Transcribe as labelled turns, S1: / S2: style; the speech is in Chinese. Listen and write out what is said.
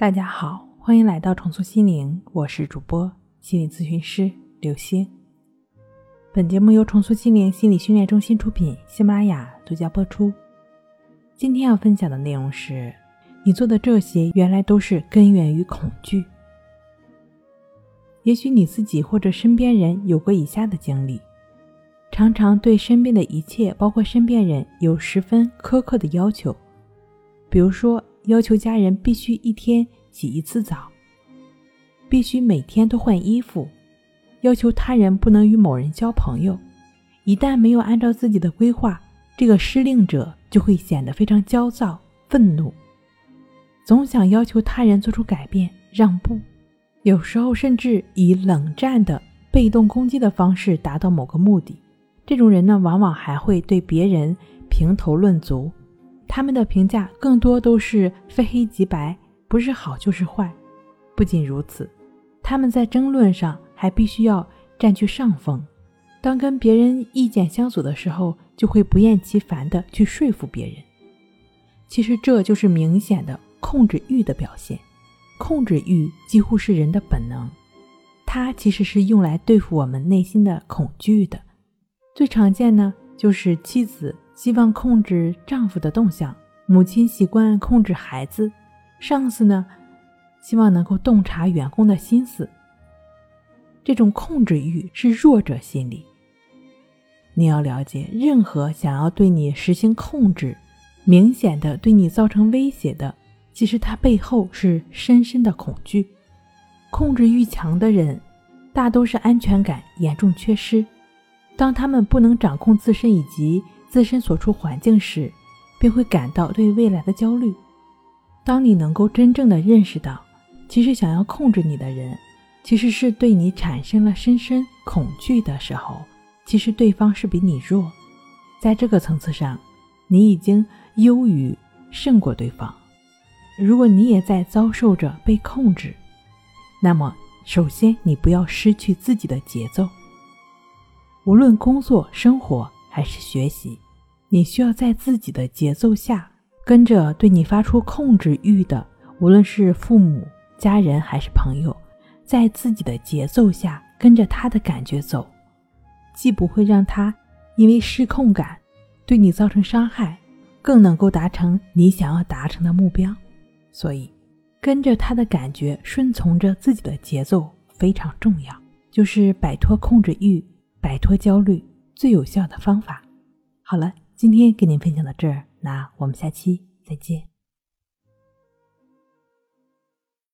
S1: 大家好，欢迎来到重塑心灵，我是主播心理咨询师刘星。本节目由重塑心灵心理训练中心出品，喜马拉雅独家播出。今天要分享的内容是：你做的这些原来都是根源于恐惧。也许你自己或者身边人有过以下的经历：常常对身边的一切，包括身边人，有十分苛刻的要求，比如说。要求家人必须一天洗一次澡，必须每天都换衣服；要求他人不能与某人交朋友。一旦没有按照自己的规划，这个失令者就会显得非常焦躁、愤怒，总想要求他人做出改变、让步，有时候甚至以冷战的被动攻击的方式达到某个目的。这种人呢，往往还会对别人评头论足。他们的评价更多都是非黑即白，不是好就是坏。不仅如此，他们在争论上还必须要占据上风。当跟别人意见相左的时候，就会不厌其烦地去说服别人。其实这就是明显的控制欲的表现。控制欲几乎是人的本能，它其实是用来对付我们内心的恐惧的。最常见呢，就是妻子。希望控制丈夫的动向，母亲习惯控制孩子，上司呢，希望能够洞察员工的心思。这种控制欲是弱者心理。你要了解，任何想要对你实行控制、明显的对你造成威胁的，其实它背后是深深的恐惧。控制欲强的人，大都是安全感严重缺失。当他们不能掌控自身以及自身所处环境时，便会感到对未来的焦虑。当你能够真正的认识到，其实想要控制你的人，其实是对你产生了深深恐惧的时候，其实对方是比你弱。在这个层次上，你已经优于胜过对方。如果你也在遭受着被控制，那么首先你不要失去自己的节奏。无论工作、生活。还是学习，你需要在自己的节奏下，跟着对你发出控制欲的，无论是父母、家人还是朋友，在自己的节奏下跟着他的感觉走，既不会让他因为失控感对你造成伤害，更能够达成你想要达成的目标。所以，跟着他的感觉，顺从着自己的节奏非常重要，就是摆脱控制欲，摆脱焦虑。最有效的方法。好了，今天跟您分享到这儿，那我们下期再见。